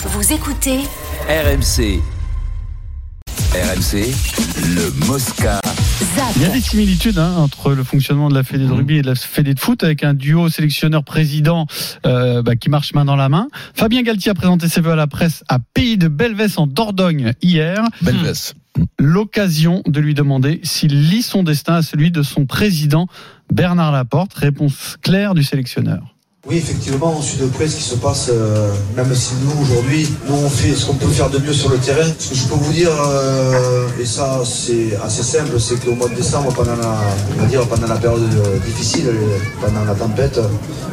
Vous écoutez RMC. RMC, le Mosca. Il y a des similitudes hein, entre le fonctionnement de la Fédé de rugby et de la Fédé de foot avec un duo sélectionneur-président euh, bah, qui marche main dans la main. Fabien Galtier a présenté ses vœux à la presse à Pays de Belvès en Dordogne hier. Belvès. L'occasion de lui demander s'il lie son destin à celui de son président Bernard Laporte. Réponse claire du sélectionneur. Oui, effectivement, on suit de près ce qui se passe, euh, même si nous, aujourd'hui, nous, on fait ce qu'on peut faire de mieux sur le terrain. Ce que je peux vous dire, euh, et ça, c'est assez simple, c'est qu'au mois de décembre, pendant la, on va dire, pendant la période euh, difficile, pendant la tempête,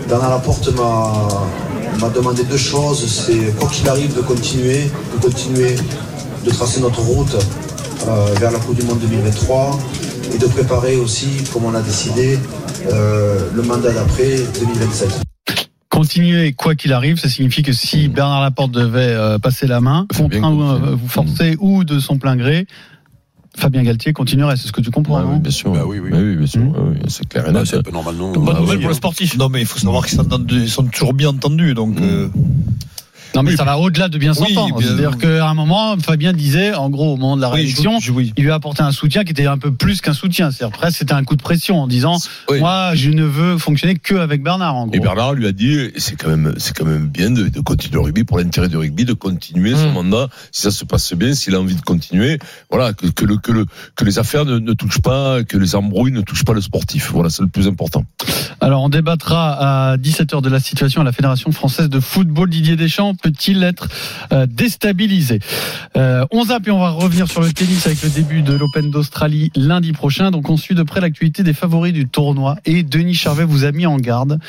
Bernard Laporte m'a m'a demandé deux choses. C'est, quoi qu'il arrive, de continuer, de continuer de tracer notre route euh, vers la Coupe du Monde 2023 et de préparer aussi, comme on a décidé, euh, le mandat d'après 2027. Continuer quoi qu'il arrive, ça signifie que si Bernard Laporte devait euh, passer la main, contraint euh, vous forcer ou de son plein gré, Fabien Galtier continuerait. C'est ce que tu comprends, non oui, bien sûr. Bah oui, oui. oui, bien sûr. Mmh. Oui, c'est clair et Bah, net. c'est un peu normal, non Bonne Bah, nouvelle pour le hein. sportif. Non, mais il faut savoir qu'ils sont toujours bien entendus. Donc, euh, Non, mais Oui. ça va au-delà de bien Oui, s'entendre. bien- C'est-à-dire qu'à un moment, Fabien disait, en gros, au moment de la oui, réélection, oui. il lui a apporté un soutien qui était un peu plus qu'un soutien. C'est-à-dire presque c'était un coup de pression en disant, Oui. moi, je ne veux fonctionner que avec Bernard, en gros. Et Bernard lui a dit, c'est quand même, c'est quand même bien de, de continuer le rugby pour l'intérêt du rugby, de continuer son mandat. Si ça se passe bien, s'il a envie de continuer, voilà, que, que le, que le, que les affaires ne, ne touchent pas, que les embrouilles ne touchent pas le sportif. Voilà, c'est le plus important. Alors, on débattra à 17h de la situation à la Fédération française de football. Didier Deschamps peut-il être euh, déstabilisé? Euh, On zappe et on va revenir sur le tennis avec le début de l'Open d'Australie lundi prochain. Donc, on suit de près l'actualité des favoris du tournoi. Et Denis Charvet vous a mis en garde.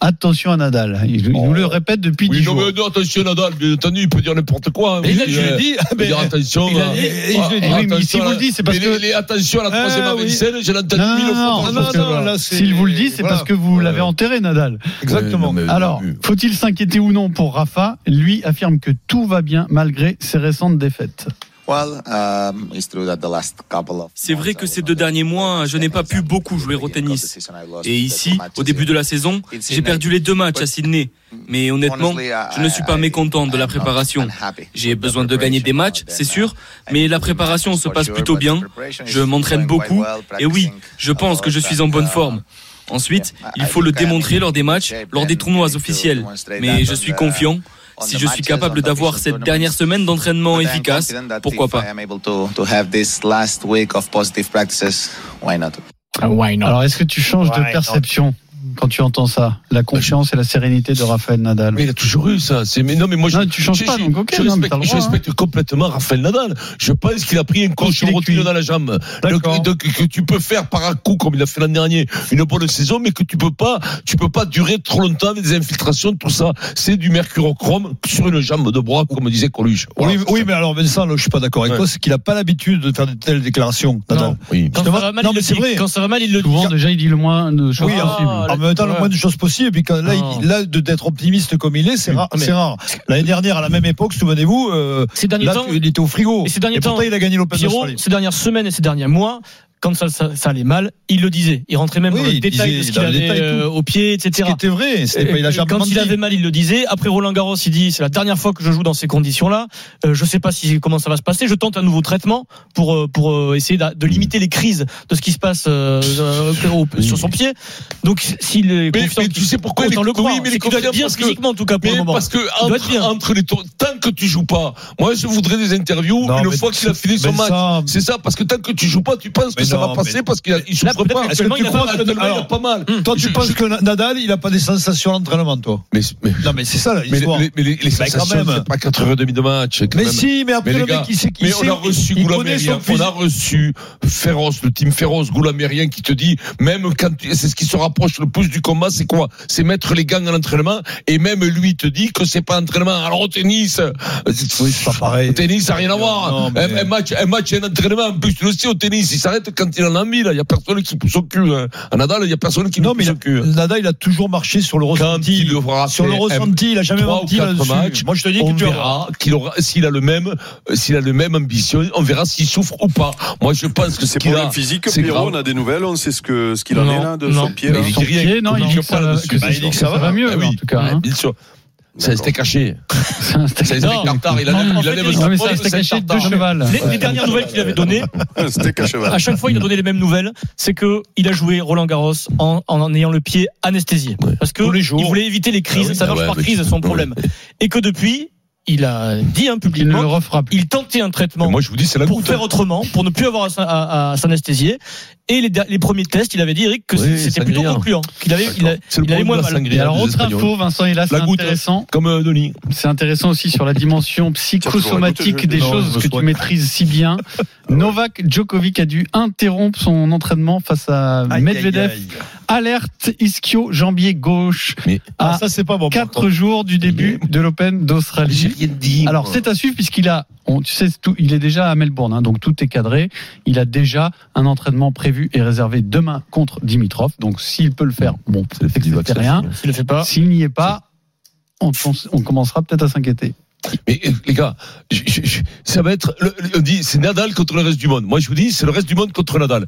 Attention à Nadal. Il, il nous le répète depuis Oui, 10 non, jours. mais non, attention Nadal, bien entendu, il peut dire n'importe quoi. hein. Mais là, je euh, l'ai dit. il peut dire attention. il a dit- Ah, je l'ai dit, oui, mais vous à- le dites, c'est parce mais que- les- les- attention à la troisième Ah, oui. Avicenne, je l'ai entendu Non, mille fois. non, non, non, S'il vous le dit, c'est voilà. parce que vous l'avez enterré, Nadal. Exactement. Ouais, non, Alors, faut-il s'inquiéter ou non pour Rafa? Lui affirme que tout va bien malgré ses récentes défaites. C'est vrai que ces deux derniers mois, je n'ai pas pu beaucoup jouer au tennis. Et ici, au début de la saison, j'ai perdu les deux matchs à Sydney. Mais honnêtement, je ne suis pas mécontent de la préparation. J'ai besoin de gagner des matchs, c'est sûr, mais la préparation se passe plutôt bien. Je m'entraîne beaucoup, et oui, je pense que je suis en bonne forme. Ensuite, il faut le démontrer lors des matchs, lors des tournois officiels. Mais je suis confiant. Si je suis capable d'avoir cette dernière semaine d'entraînement efficace, pourquoi pas Alors, est-ce que tu changes de perception? Quand tu entends ça La confiance et la sérénité de Raphaël Nadal. Mais il a toujours eu ça. C'est mais non mais moi je Non, tu changes je- pas, donc ok, je non, mais respecte, le je hein. respecte complètement Raphaël Nadal. Je pense qu'il a pris un coach qu'il est rotule dans la jambe. Donc, donc, que tu peux faire par un coup comme il a fait l'an dernier une bonne saison, mais que tu peux pas, tu peux pas durer trop longtemps avec des infiltrations, tout ça. C'est du mercurochrome sur une jambe de bois, comme disait Coluche. Voilà. Oui, oui, mais alors Vincent, là, je suis pas d'accord avec Ouais. toi, c'est qu'il a pas l'habitude de faire de telles déclarations. Nadal. Oui. Quand ça va mal, non, il mais le c'est dit. vrai. Quand ça va mal, il le dit. Souvent, déjà, il dit le moins de choses Oui, possible. ah, temps, le moins de choses possible. Et puis quand, là, il, là, d'être optimiste comme il est, c'est rare. mais- rare. L'année dernière, à la même époque, souvenez-vous, euh, Ces derniers là, temps, il était au frigo. Et ces derniers pourtant, temps, il a gagné l'Open ces dernières semaines et ces derniers mois, quand ça, ça, ça allait mal, il le disait. Il rentrait même Oui, dans le il détail disait, de ce il qu'il avait euh, au pied, Ce etc. qui était vrai, c'était pas, il a Euh, quand il avait mal, il le disait. Après Roland Garros, il dit c'est la dernière fois que je joue dans ces conditions-là. Euh, je sais pas si comment ça va se passer. Je tente un nouveau traitement pour euh, pour essayer de, de limiter les crises de ce qui se passe euh, sur son pied. Donc s'il est Mais, confiant, mais tu sais pourquoi il le croire. oui, mais il doit être bien physiquement en tout cas pour Mais le moment. parce que entre, entre les tours, tant que tu joues pas, moi je voudrais des interviews Non, une fois qu'il a fini son match. C'est ça, parce que tant que tu joues pas, tu penses que ça va passer mais- parce qu'il souffre pas. que Est-ce que tu il a crois pas- que actuellement, il a alors, pas mal Toi, tu Je- penses je- que Nadal, il a pas des sensations à l'entraînement, toi? Mais, mais, Non, mais c'est ça mais, l'histoire. les, mais les, sensations, même. c'est pas 4 heures et demie de match. quand Mais même. si, mais après Mais le mec, il sait qu'il Mais on a reçu Goulamérien, on a reçu Féroce, le team Féroce, Goulamérien qui te dit, même quand tu- c'est ce qui se rapproche le plus du combat, c'est quoi? C'est mettre les gants à l'entraînement, et même lui te dit que c'est pas entraînement. Alors au tennis, Oui, c'est pas pareil. Au tennis, ça n'a rien à voir. Non, mais- un, un match, un match un entraînement. En plus, tu le sais, au tennis, il s'arrête quand il en a envie. Là, il y a personne qui pousse au cul. Hein. À Nadal, il y a personne qui Non, mais pousse il au a- cul. Nadal, il a toujours marché sur le ressenti. il Sur le ressenti, il a jamais trois ou menti quatre là-dessus. matchs, Moi, je te dis on que tu verras. verra qu'il aura, s'il a le même, euh, s'il a le même ambition, on verra s'il souffre ou pas. Moi, je pense que ce C'est qu'il problème a, physique, c'est Pierrot, grave. on a des nouvelles, on sait ce que ce qu'il en est là de son pied Mais il dit rien. non, il dit que ça pas va, là-dessus. que c'est- il dit que que ça va mieux, Ah en tout cas. hein. Bien sûr. C'est un steak haché. C'est un steak- tartare. Il c'est peau, un steak haché de cheval. Les, les dernières nouvelles qu'il avait données, steak à cheval. à chaque fois, il a donné les mêmes nouvelles. C'est que il a joué Roland Garros en, en ayant le pied anesthésié, Ouais. parce que Tous les jours. il voulait éviter les crises. Ah oui, ça marche ouais, par crise, son ouais. problème. Et que depuis, il a dit hein, Il ne le publiquement, refera plus. il tentait un traitement Mais Moi, je vous dis, c'est la pour goutte. faire autrement, pour ne plus avoir à, s'in- à- à s'anesthésier. Et les, les premiers tests, il avait dit Eric que Oui, c'était plutôt concluant, qu'il avait, il, a- C'est le il avait moins mal. alors, autre info, Vincent, et là, c'est goutte. intéressant. Comme euh, Denis. C'est intéressant aussi sur la dimension psychosomatique des choses que tu maîtrises si bien. Novak Djokovic a dû interrompre son entraînement face à Aïe, Medvedev. aïe, aïe. Alerte ischio jambier gauche Mais- Ah, à ça, c'est pas bon. quatre jours du début de l'Open d'Australie. Alors c'est à suivre puisqu'il a, on- tu sais, tout, il est déjà à Melbourne, hein, donc tout est cadré. Il a déjà un entraînement prévu et réservé demain contre Dimitrov. Donc s'il peut le faire, bon, C'est rien. S'il le fait pas, S'il n'y est pas, on, commencera peut-être à s'inquiéter. Mais euh, les gars, je- je- je- ça va être, le- le- on dit, c'est Nadal contre le reste du monde. Moi, je vous dis, c'est le reste du monde contre Nadal.